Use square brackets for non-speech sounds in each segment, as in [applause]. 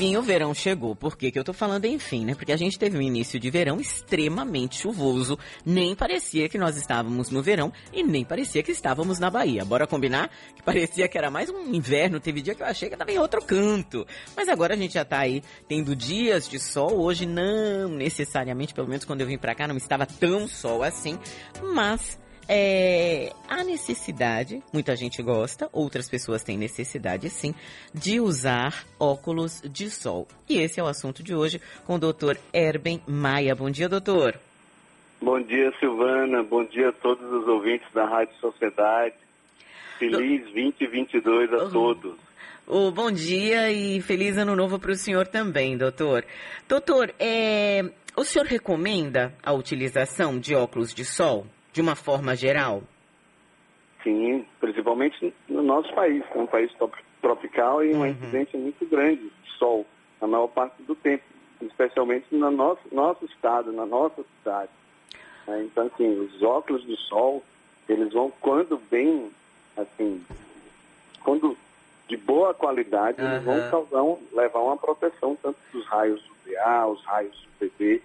Enfim, o verão chegou. Por que, que eu tô falando enfim, né? Porque a gente teve um início de verão extremamente chuvoso. Nem parecia que nós estávamos no verão e nem parecia que estávamos na Bahia. Bora combinar? Que parecia que era mais um inverno. Teve dia que eu achei que estava em outro canto. Mas agora a gente já tá aí tendo dias de sol. Hoje não necessariamente, pelo menos quando eu vim pra cá, não estava tão sol assim. Mas é, há necessidade, muita gente gosta, outras pessoas têm necessidade sim, de usar óculos de sol. E esse é o assunto de hoje com o doutor Erben Maia. Bom dia, doutor. Bom dia, Silvana. Bom dia a todos os ouvintes da Rádio Sociedade. Feliz 2022 a Uhum. todos. Oh, bom dia e feliz ano novo para o senhor também, doutor. Doutor, é, o senhor recomenda a utilização de óculos de sol de uma forma geral? Sim, principalmente no nosso país, que é um país tropical e uma Uhum. incidência muito grande de sol na maior parte do tempo, especialmente no nosso, nosso estado, na nossa cidade. É, Então, assim, os óculos de sol, eles vão, quando bem, assim, quando de boa qualidade, eles vão causar um- levar uma proteção tanto dos raios UVA, os raios UVB,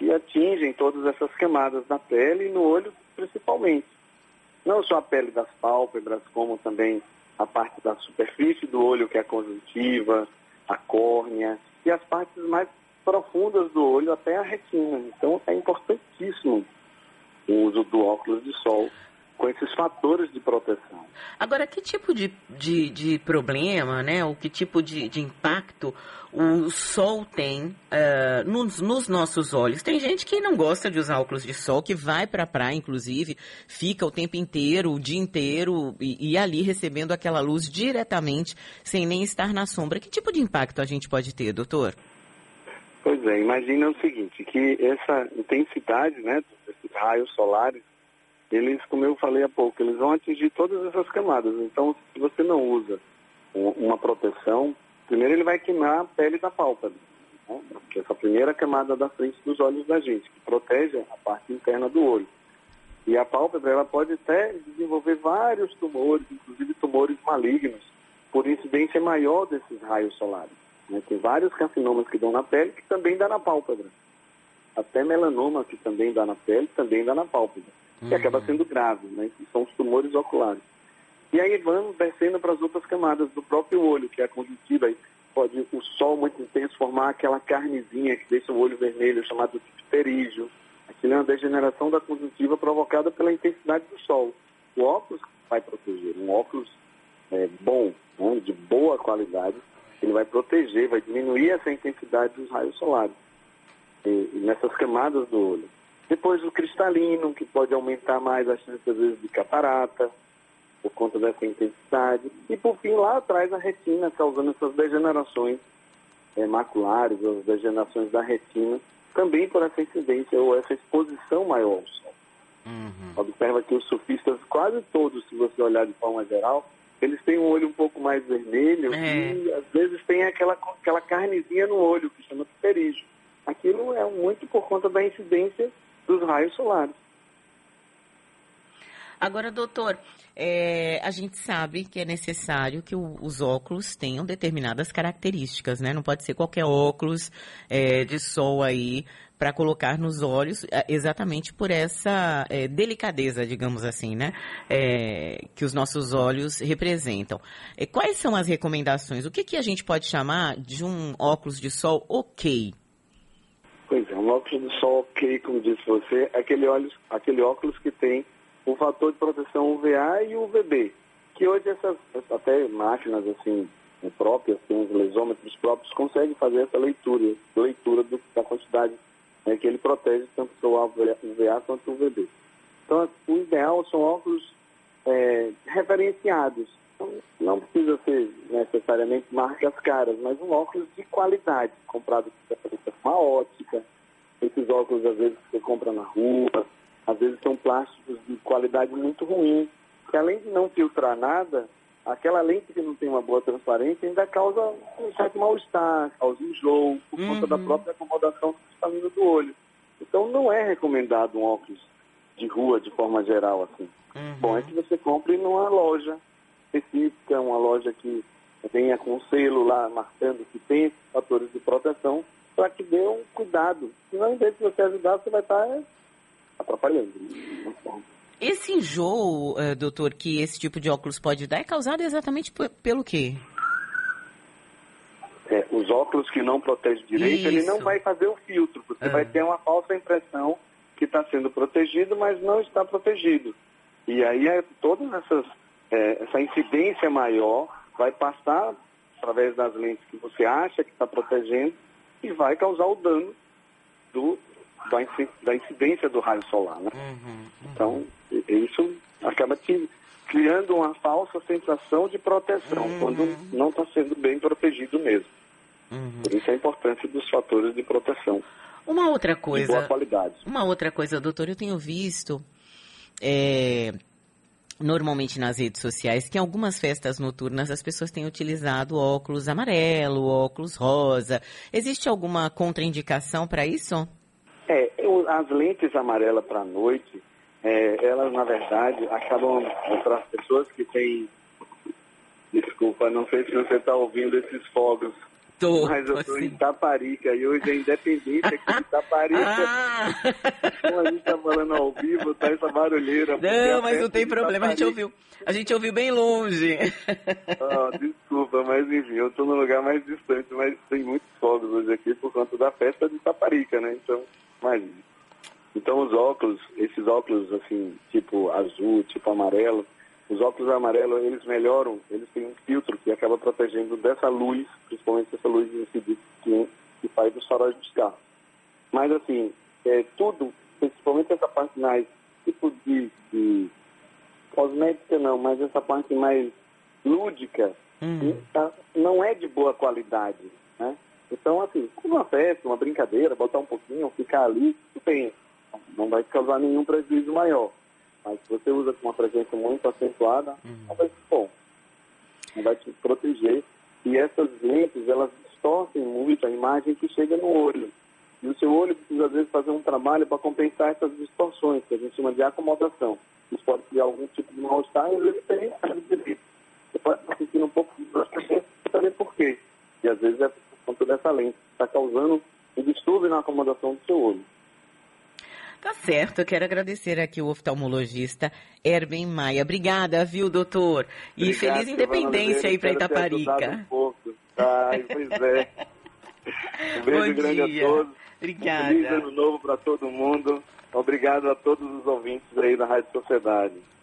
que atingem todas essas camadas da pele e no olho principalmente. Não só a pele das pálpebras, como também a parte da superfície do olho, que é a conjuntiva, a córnea, e as partes mais profundas do olho, até a retina. Então é importantíssimo o uso do óculos de sol com esses fatores de proteção. Agora, que tipo de, de, de problema, né, ou que tipo de, de impacto o sol tem eh, nos, nos nossos olhos? Tem gente que não gosta de usar óculos de sol, que vai para a praia, inclusive, fica o tempo inteiro, o dia inteiro, e, e ali recebendo aquela luz diretamente, sem nem estar na sombra. Que tipo de impacto a gente pode ter, doutor? Pois é, imagina o seguinte, que essa intensidade né, desses raios solares, eles, como eu falei há pouco, eles vão atingir todas essas camadas. Então, se você não usa uma proteção, primeiro ele vai queimar a pele da pálpebra, né, que é essa primeira camada da frente dos olhos da gente, que protege a parte interna do olho. E a pálpebra ela pode até desenvolver vários tumores, inclusive tumores malignos, por incidência maior desses raios solares. né? Tem vários carcinomas que dão na pele que também dá na pálpebra. Até melanoma que também dá na pele, também dá na pálpebra. Que acaba sendo grave, né? Que são os tumores oculares. E aí vamos descendo para as outras camadas do próprio olho, que é a conjuntiva. Aí pode o sol muito intenso formar aquela carnezinha que deixa o olho vermelho, chamado de pterígio. Aquilo é uma degeneração da conjuntiva provocada pela intensidade do sol. O óculos vai proteger, um óculos é, bom, né, de boa qualidade, ele vai proteger, vai diminuir essa intensidade dos raios solares e, e nessas camadas do olho. Depois o cristalino, que pode aumentar mais as chances às vezes de catarata, por conta dessa intensidade. E por fim, lá atrás, a retina, causando essas degenerações eh, maculares, as degenerações da retina, também por essa incidência ou essa exposição maior ao sol. Observa que os surfistas, quase todos, se você olhar de forma geral, eles têm um olho um pouco mais vermelho É. e às vezes tem aquela, aquela carnezinha no olho, que chama pterígio. Aquilo é muito por conta da incidência dos raios solares. Agora, doutor, é, a gente sabe que é necessário que o- os óculos tenham determinadas características, né? Não pode ser qualquer óculos é, de sol aí para colocar nos olhos, é, exatamente por essa é, delicadeza, digamos assim, né? É, que os nossos olhos representam. Quais são as recomendações? O que, que a gente pode chamar de um óculos de sol ok? Um óculos de sol ok, como disse você, aquele, olhos, aquele óculos que tem o fator de proteção UVA e UVB, que hoje essas, até máquinas assim próprias, tem os lesômetros próprios, conseguem fazer essa leitura, leitura do, da quantidade né, que ele protege tanto o UVA quanto o UVB. Então, o ideal são óculos é, referenciados. Então, não precisa ser necessariamente marcas caras, mas um óculos de qualidade, comprado com uma ótica. Esses óculos, às vezes, que você compra na rua, às vezes são plásticos de qualidade muito ruim, que além de não filtrar nada, aquela lente que não tem uma boa transparência ainda causa um certo mal-estar, causa enjoo, por conta da própria acomodação cristalina do olho. Então, não é recomendado um óculos de rua de forma geral, assim. Uhum. Bom, é que você compre numa loja específica, uma loja que tenha com selo lá marcando que tem esses fatores de proteção, para que dê um cuidado. Senão, em vez de você ajudar, você vai estar é, atrapalhando. Esse enjoo, uh, doutor, que esse tipo de óculos pode dar é causado exatamente pelo quê? É, os óculos que não protegem direito, Isso. ele não vai fazer o filtro. Você vai ter uma falsa impressão que está sendo protegido, mas não está protegido. E aí é, todas essas, é, essa incidência maior vai passar através das lentes que você acha que está protegendo e vai causar o dano do, da, incidência do raio solar. Né? Uhum, uhum. Então, isso acaba te criando uma falsa sensação de proteção, uhum. quando não está sendo bem protegido mesmo. Uhum. Por isso a importância dos fatores de proteção. Uma outra coisa. De boa qualidade. Uma outra coisa, doutor, eu tenho visto. É, normalmente nas redes sociais que em algumas festas noturnas as pessoas têm utilizado óculos amarelo, óculos rosa. Existe alguma contraindicação para isso? É, as lentes amarelas para a noite, é, elas na verdade acabam para as pessoas que têm. Desculpa, não sei se você está ouvindo esses fogos Tô, Mas eu estou assim. em Taparica e hoje é independente aqui de Taparica. [laughs] Ah. Como a gente está falando ao vivo, tá essa barulheira. Não, mas não tem problema, a gente ouviu. A gente ouviu bem longe. Oh, desculpa, mas enfim, eu estou no lugar mais distante, mas tem muitos fogos hoje aqui por conta da festa de Taparica, né? Então, imagina. Então os óculos, esses óculos assim, tipo azul, tipo amarelo, os óculos amarelos, eles melhoram, eles têm um filtro que acaba protegendo dessa luz, principalmente essa luz incidente que, que faz dos faróis dos carros. Mas, assim, é, tudo, principalmente essa parte mais, tipo de, de cosmética não, mas essa parte mais lúdica, uhum. tá, não é de boa qualidade, né? Então, assim, uma festa, uma brincadeira, botar um pouquinho, ficar ali, tudo bem, não vai causar nenhum prejuízo maior. Mas se você usa com uma frequência muito acentuada, uhum. não vai ser bom. Não vai te proteger. E essas lentes, elas distorcem muito a imagem que chega no olho. E o seu olho precisa, às vezes, fazer um trabalho para compensar essas distorções, que a gente chama de acomodação. Isso pode criar algum tipo de mal-estar e, às vezes, tem Você pode estar sentindo um pouco de dor saber por quê. E, às vezes, é por conta dessa lente. Está causando um distúrbio na acomodação do seu olho. Tá certo, eu quero agradecer aqui o oftalmologista Erben Maia. Obrigada, viu, doutor? E Obrigado, feliz independência aí para Itaparica. Um pouco. Ai, pois é. [laughs] Um beijo Bom grande dia. a todos. Obrigada. Um feliz ano novo para todo mundo. Obrigado a todos os ouvintes aí da Rádio Sociedade.